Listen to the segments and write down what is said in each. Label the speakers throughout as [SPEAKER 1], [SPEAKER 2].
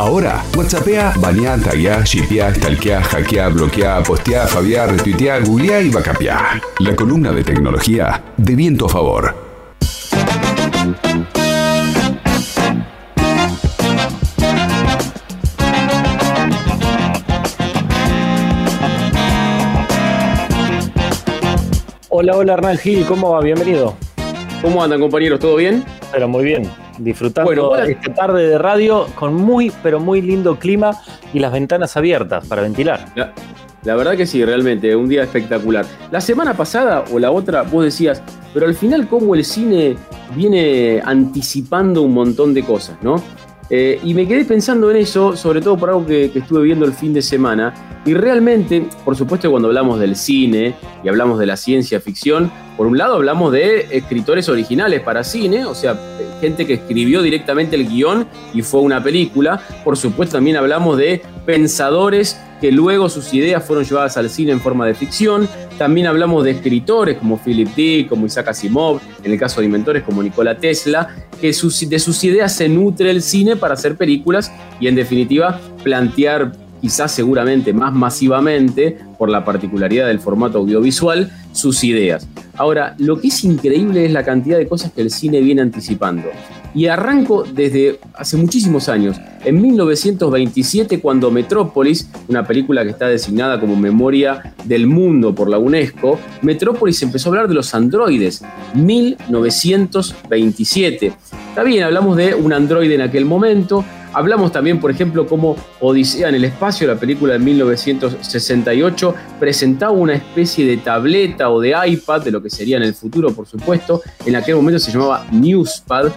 [SPEAKER 1] Ahora, WhatsAppea, baneá, tagueá, shipeá, stalkeá, hackeá, bloqueá, posteá, fabiá, retuiteá, googleá y vacapeá. La columna de tecnología de viento a favor.
[SPEAKER 2] Hola, hola Hernán Gil, ¿cómo va? Bienvenido.
[SPEAKER 3] ¿Cómo andan compañeros? ¿Todo bien?
[SPEAKER 2] Pero muy bien, disfrutando
[SPEAKER 3] Bueno,
[SPEAKER 2] esta tarde de radio con muy, pero muy lindo clima y las ventanas abiertas para ventilar.
[SPEAKER 3] La, la verdad que sí, realmente, un día espectacular. La semana pasada o la otra vos decías, pero al final cómo el cine viene anticipando un montón de cosas, ¿no? Eh, y me quedé pensando en eso, sobre todo por algo que, que estuve viendo el fin de semana. Y realmente, por supuesto, cuando hablamos del cine y hablamos de la ciencia ficción, por un lado hablamos de escritores originales para cine, o sea, gente que escribió directamente el guion y fue una película. Por supuesto, también hablamos de pensadores que luego sus ideas fueron llevadas al cine en forma de ficción. También hablamos de escritores como Philip Dick, como Isaac Asimov, en el caso de inventores como Nikola Tesla, que sus- de sus ideas se nutre el cine para hacer películas y en definitiva plantear quizás seguramente más masivamente, por la particularidad del formato audiovisual, sus ideas. Ahora, lo que es increíble es la cantidad de cosas que el cine viene anticipando. Y arranco desde hace muchísimos años, en 1927, cuando Metrópolis, una película que está designada como Memoria del Mundo por la UNESCO, Metrópolis empezó a hablar de los androides, 1927. Está bien, hablamos de un androide en aquel momento, Hablamos también, por ejemplo, cómo Odisea en el espacio, la película de 1968, presentaba una especie de tableta o de iPad, de lo que sería en el futuro, por supuesto. En aquel momento se llamaba Newspad.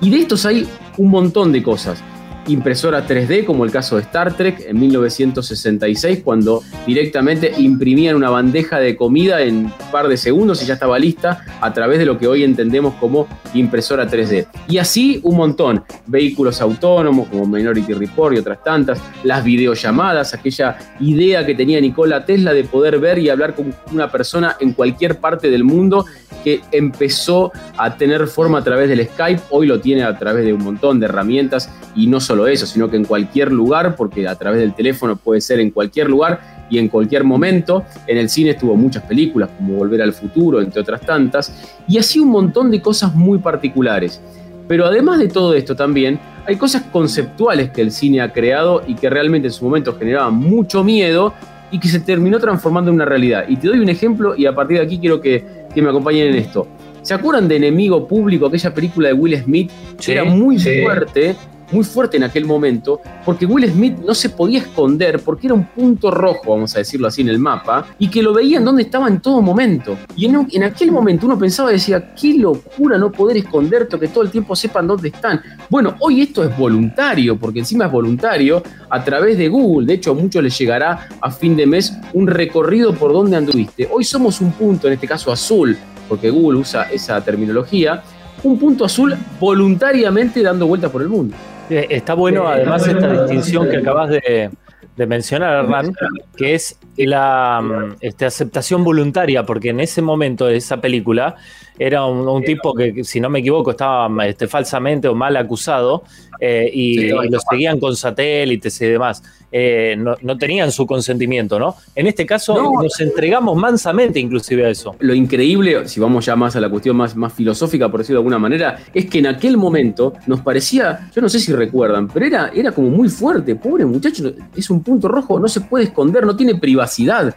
[SPEAKER 3] Y de estos hay un montón de cosas. Impresora 3D, como el caso de Star Trek en 1966, cuando directamente imprimían una bandeja de comida en un par de segundos y ya estaba lista a través de lo que hoy entendemos como impresora 3D. Y así un montón. Vehículos autónomos como Minority Report y otras tantas, las videollamadas, aquella idea que tenía Nikola Tesla de poder ver y hablar con una persona en cualquier parte del mundo que empezó a tener forma a través del Skype, hoy lo tiene a través de un montón de herramientas y no solo eso, sino que en cualquier lugar, porque a través del teléfono puede ser en cualquier lugar y en cualquier momento. En el cine estuvo muchas películas como Volver al Futuro, entre otras tantas, y así un montón de cosas muy particulares. Pero además de todo esto también hay cosas conceptuales que el cine ha creado y que realmente en su momento generaban mucho miedo y que se terminó transformando en una realidad. Y te doy un ejemplo y a partir de aquí quiero que, que me acompañen en esto. ¿Se acuerdan de Enemigo Público, aquella película de Will Smith?
[SPEAKER 2] Sí,
[SPEAKER 3] Era muy
[SPEAKER 2] sí.
[SPEAKER 3] fuerte, muy fuerte en aquel momento, porque Will Smith no se podía esconder porque era un punto rojo, vamos a decirlo así, en el mapa, y que lo veían donde estaba en todo momento. Y en, aquel momento uno pensaba y decía, qué locura no poder esconderte que todo el tiempo sepan dónde están. Bueno, hoy esto es voluntario, porque encima es voluntario a través de Google. De hecho, a muchos les llegará a fin de mes un recorrido por donde anduviste. Hoy somos un punto, en este caso azul, porque Google usa esa terminología, un punto azul voluntariamente dando vueltas por el mundo.
[SPEAKER 2] Eh, Está bueno además esta distinción que acabas de, de mencionar, Hernán, que es la mm, este, aceptación voluntaria, porque en ese momento de esa película era un, un tipo que, que, si no me equivoco, estaba este, falsamente o mal acusado eh, y,
[SPEAKER 3] Sí,
[SPEAKER 2] y lo seguían con satélites y demás. Eh, no, no tenían su consentimiento, ¿no? En este caso
[SPEAKER 3] No.
[SPEAKER 2] nos entregamos mansamente inclusive a eso.
[SPEAKER 3] Lo increíble, si vamos ya más a la cuestión más, más filosófica, por decirlo de alguna manera, es que en aquel momento nos parecía, yo no sé si recuerdan, pero era, era como muy fuerte. Pobre muchacho, es un punto rojo, no se puede esconder, no tiene privacidad.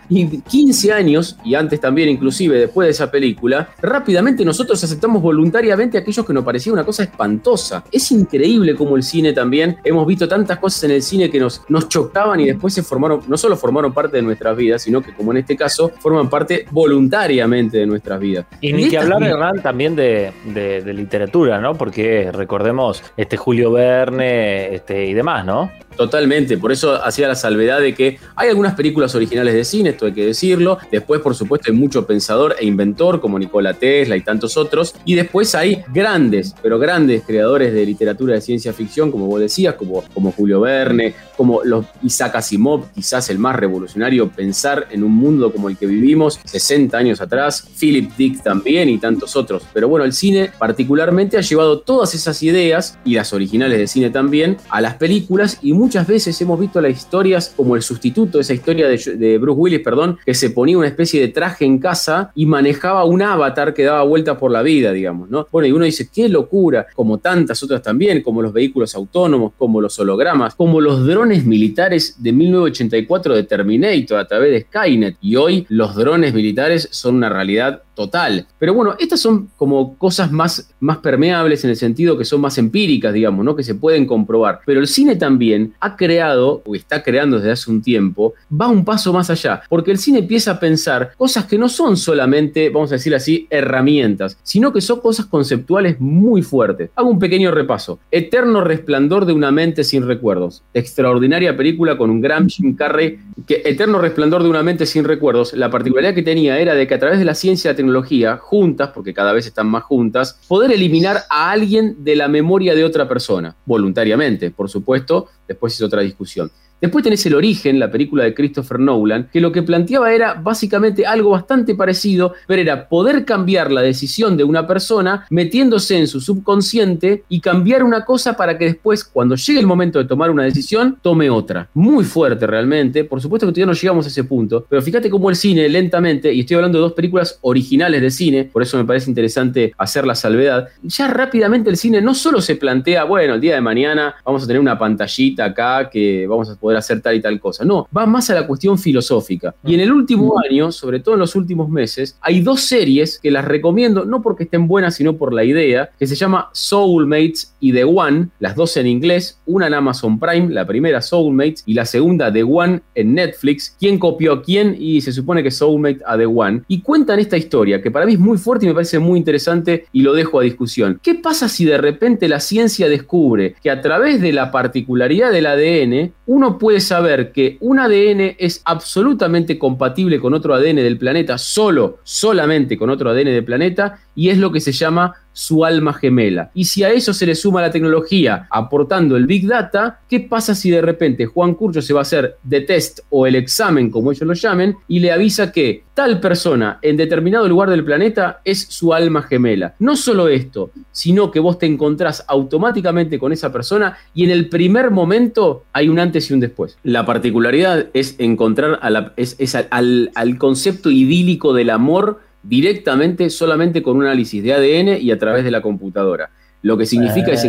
[SPEAKER 3] Y 15 años, y antes también inclusive después de esa película, rápidamente nosotros aceptamos voluntariamente aquellos que nos parecía una cosa espantosa. Es increíble como el cine también, hemos visto tantas cosas en el cine que nos, nos chocaban y después se formaron, no solo formaron parte de nuestras vidas, sino que como en este caso, forman parte voluntariamente de nuestras vidas.
[SPEAKER 2] Y ni que hablar, Hernán, también de, de- de literatura, ¿no? Porque recordemos este Julio Verne este, y demás, ¿no?
[SPEAKER 3] Totalmente, por eso hacía la salvedad de que hay algunas películas originales de cine, esto hay que decirlo. Después, por supuesto, hay mucho pensador e inventor como Nikola Tesla y tantos otros. Y después hay grandes, pero grandes creadores de literatura de ciencia ficción, como vos decías, como, como Julio Verne, como los Isaac Asimov, quizás el más revolucionario, pensar en un mundo como el que vivimos 60 años atrás, Philip Dick también y tantos otros. Pero bueno, el cine particularmente ha llevado todas esas ideas, y las originales de cine también, a las películas y muchas veces hemos visto las historias como el sustituto, esa historia de, de Bruce Willis, perdón, que se ponía una especie de traje en casa y manejaba un avatar que daba vueltas por la vida, digamos, ¿no? Bueno, y uno dice, qué locura, como tantas otras también, como los vehículos autónomos, como los hologramas, como los drones militares de 1984 de Terminator a través de Skynet. Y hoy los drones militares son una realidad total. Pero bueno, estas son como cosas más, más permeables en el sentido que son más empíricas, digamos, ¿no? Que se pueden comprobar. Pero el cine también ha creado, o está creando desde hace un tiempo, va un paso más allá, porque el cine empieza a pensar cosas que no son solamente, vamos a decir así, herramientas, sino que son cosas conceptuales muy fuertes. Hago un pequeño repaso. Eterno resplandor de una mente sin recuerdos. Extraordinaria película con un gran Jim Carrey, que Eterno resplandor de una mente sin recuerdos, la particularidad que tenía era de que a través de la ciencia tecnología, juntas, porque cada vez están más juntas, poder eliminar a alguien de la memoria de otra persona, voluntariamente, por supuesto, después es otra discusión. Después tenés El Origen, la película de Christopher Nolan, que lo que planteaba era básicamente algo bastante parecido, pero era poder cambiar la decisión de una persona metiéndose en su subconsciente y cambiar una cosa para que después, cuando llegue el momento de tomar una decisión, tome otra. Muy fuerte realmente, por supuesto que todavía no llegamos a ese punto, pero fíjate cómo el cine lentamente, y estoy hablando de dos películas originales de cine, por eso me parece interesante hacer la salvedad, ya rápidamente el cine no solo se plantea, bueno, el día de mañana vamos a tener una pantallita acá que vamos a poder hacer tal y tal cosa. No, va más a la cuestión filosófica. Y en el último año, sobre todo en los últimos meses, hay dos series que las recomiendo, no porque estén buenas, sino por la idea, que se llama Soulmates y The One, las dos en inglés, una en Amazon Prime, la primera Soulmates y la segunda The One en Netflix. ¿Quién copió a quién? Y se supone que Soulmate a The One. Y cuentan esta historia, que para mí es muy fuerte y me parece muy interesante y lo dejo a discusión. ¿Qué pasa si de repente la ciencia descubre que a través de la particularidad del ADN, uno puede saber que un ADN es absolutamente compatible con otro ADN del planeta, solo, solamente con otro ADN del planeta, y es lo que se llama su alma gemela. Y si a eso se le suma la tecnología aportando el Big Data, ¿qué pasa si de repente Juan Curcho se va a hacer de test o el examen, como ellos lo llamen, y le avisa que tal persona en determinado lugar del planeta es su alma gemela? No solo esto, sino que vos te encontrás automáticamente con esa persona y en el primer momento hay un antes y un después. La particularidad es encontrar al, al concepto idílico del amor directamente solamente con un análisis de ADN y a través de la computadora. Lo que significa es...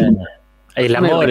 [SPEAKER 2] El amor,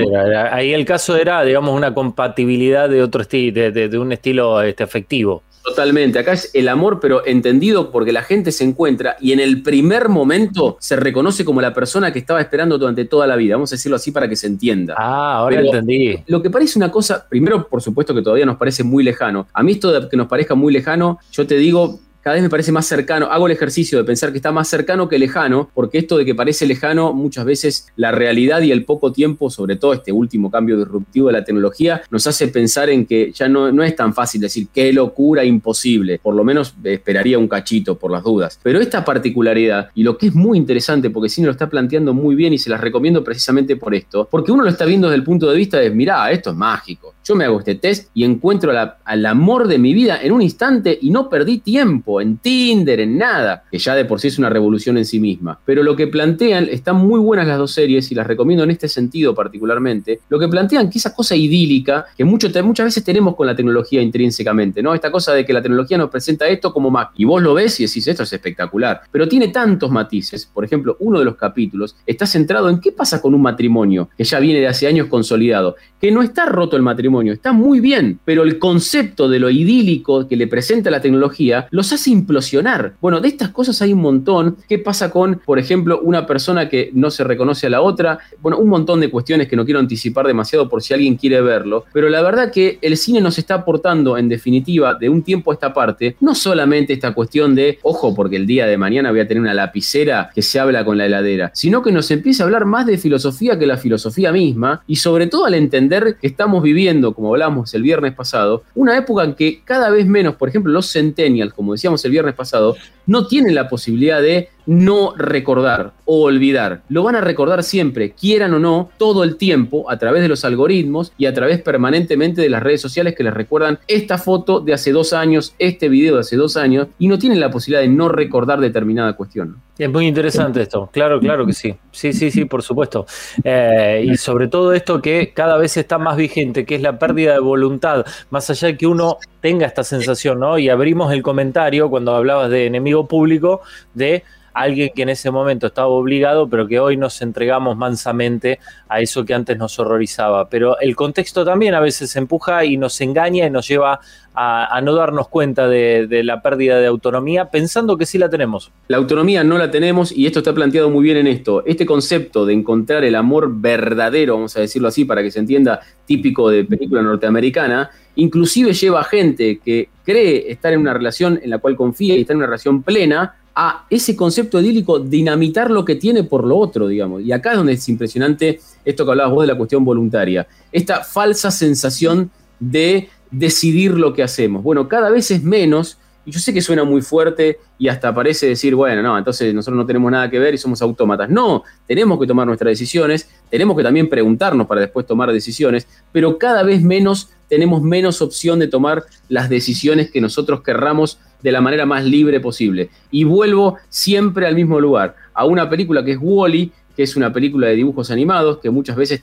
[SPEAKER 2] ahí el caso era, digamos, una compatibilidad de otro estilo, de, un estilo este, afectivo.
[SPEAKER 3] Totalmente, acá es el amor, pero entendido porque la gente se encuentra y en el primer momento se reconoce como la persona que estaba esperando durante toda la vida. Vamos a decirlo así para que se entienda.
[SPEAKER 2] Ah, ahora entendí.
[SPEAKER 3] Lo que parece una cosa, primero, por supuesto que todavía nos parece muy lejano. A mí esto de que nos parezca muy lejano, yo te digo, cada vez me parece más cercano. Hago el ejercicio de pensar que está más cercano que lejano, porque esto de que parece lejano, muchas veces la realidad y el poco tiempo, sobre todo este último cambio disruptivo de la tecnología, nos hace pensar en que ya no, no es tan fácil decir qué locura, imposible. Por lo menos esperaría un cachito por las dudas. Pero esta particularidad, y lo que es muy interesante, porque Cine lo está planteando muy bien y se las recomiendo precisamente por esto, porque uno lo está viendo desde el punto de vista de, mirá, esto es mágico. Yo me hago este test y encuentro al amor de mi vida en un instante y no perdí tiempo en Tinder, en nada, que ya de por sí es una revolución en sí misma. Pero lo que plantean, están muy buenas las dos series y las recomiendo en este sentido particularmente, lo que plantean que esa cosa idílica que muchas veces tenemos con la tecnología intrínsecamente, ¿no? Esta cosa de que la tecnología nos presenta esto como más, y vos lo ves y decís, esto es espectacular, pero tiene tantos matices, por ejemplo, uno de los capítulos está centrado en qué pasa con un matrimonio que ya viene de hace años consolidado, que no está roto el matrimonio, está muy bien, pero el concepto de lo idílico que le presenta la tecnología los hace implosionar. Bueno, de estas cosas hay un montón. ¿Qué pasa con, por ejemplo, una persona que no se reconoce a la otra? Bueno, un montón de cuestiones que no quiero anticipar demasiado por si alguien quiere verlo, pero la verdad que el cine nos está aportando, en definitiva, de un tiempo a esta parte, no solamente esta cuestión de, ojo, porque el día de mañana voy a tener una lapicera que se habla con la heladera, sino que nos empieza a hablar más de filosofía que la filosofía misma, y sobre todo al entender que estamos viviendo, como hablamos el viernes pasado, una época en que cada vez menos, por ejemplo, los centennials, como decíamos el viernes pasado, no tienen la posibilidad de no recordar o olvidar. Lo van a recordar siempre, quieran o no, todo el tiempo, a través de los algoritmos y a través permanentemente de las redes sociales que les recuerdan esta foto de hace dos años, este video de hace dos años, y no tienen la posibilidad de no recordar determinada cuestión.
[SPEAKER 2] Es muy interesante esto, claro, claro que sí. Sí, sí, sí, por supuesto. Eh, y sobre todo esto que cada vez está más vigente, que es la pérdida de voluntad, más allá de que uno tenga esta sensación, ¿no? Y abrimos el comentario cuando hablabas de enemigo público, de alguien que en ese momento estaba obligado, pero que hoy nos entregamos mansamente a eso que antes nos horrorizaba. Pero el contexto también a veces empuja y nos engaña y nos lleva a, no darnos cuenta de, la pérdida de autonomía, pensando que sí la tenemos.
[SPEAKER 3] La autonomía no la tenemos y esto está planteado muy bien en esto. Este concepto de encontrar el amor verdadero, vamos a decirlo así para que se entienda, típico de película norteamericana, inclusive lleva a gente que cree estar en una relación en la cual confía y está en una relación plena, a ese concepto idílico, dinamitar lo que tiene por lo otro, digamos. Y acá es donde es impresionante esto que hablabas vos de la cuestión voluntaria. Esta falsa sensación de decidir lo que hacemos. Bueno, cada vez es menos, y yo sé que suena muy fuerte y hasta parece decir, bueno, no, entonces nosotros no tenemos nada que ver y somos autómatas. No, tenemos que tomar nuestras decisiones, tenemos que también preguntarnos para después tomar decisiones, pero cada vez menos tenemos menos opción de tomar las decisiones que nosotros querramos de la manera más libre posible. Y vuelvo siempre al mismo lugar, a una película que es Wally, que es una película de dibujos animados, que muchas veces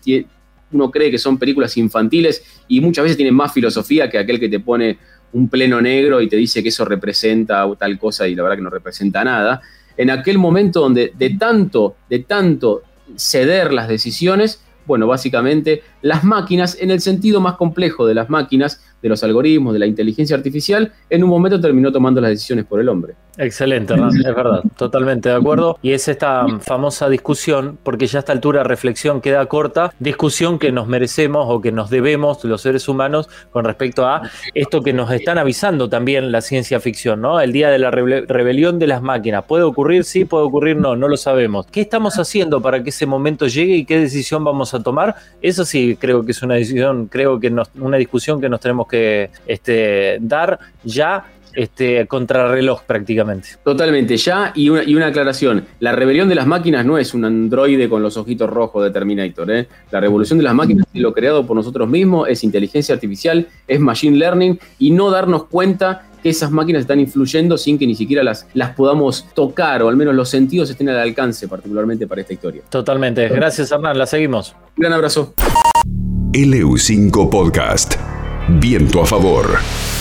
[SPEAKER 3] uno cree que son películas infantiles y muchas veces tienen más filosofía que aquel que te pone un pleno negro y te dice que eso representa tal cosa y la verdad que no representa nada. En aquel momento donde de tanto, de tanto ceder las decisiones, bueno, básicamente las máquinas, en el sentido más complejo de las máquinas, de los algoritmos, de la inteligencia artificial, en un momento terminó tomando las decisiones por el hombre.
[SPEAKER 2] Excelente, es verdad, totalmente de acuerdo. Y es esta famosa discusión, porque ya a esta altura reflexión queda corta, discusión que nos merecemos o que nos debemos los seres humanos con respecto a esto que nos están avisando también la ciencia ficción, ¿no? El día de la rebelión de las máquinas. ¿Puede ocurrir? Sí, puede ocurrir, no, no lo sabemos. ¿Qué estamos haciendo para que ese momento llegue y qué decisión vamos a tomar? Eso sí, creo que es una decisión, creo que una discusión que nos tenemos que este, dar ya este, contrarreloj prácticamente.
[SPEAKER 3] Totalmente, ya, y una, y una, aclaración, la rebelión de las máquinas no es un androide con los ojitos rojos de Terminator, ¿eh? la revolución de las máquinas es lo creado por nosotros mismos, es inteligencia artificial, es machine learning, y no darnos cuenta que esas máquinas están influyendo sin que ni siquiera las, las podamos tocar, o al menos los sentidos estén al alcance, particularmente para esta historia.
[SPEAKER 2] Totalmente, gracias Hernán, la seguimos.
[SPEAKER 3] Un gran abrazo.
[SPEAKER 1] LU5 Podcast. Viento a favor.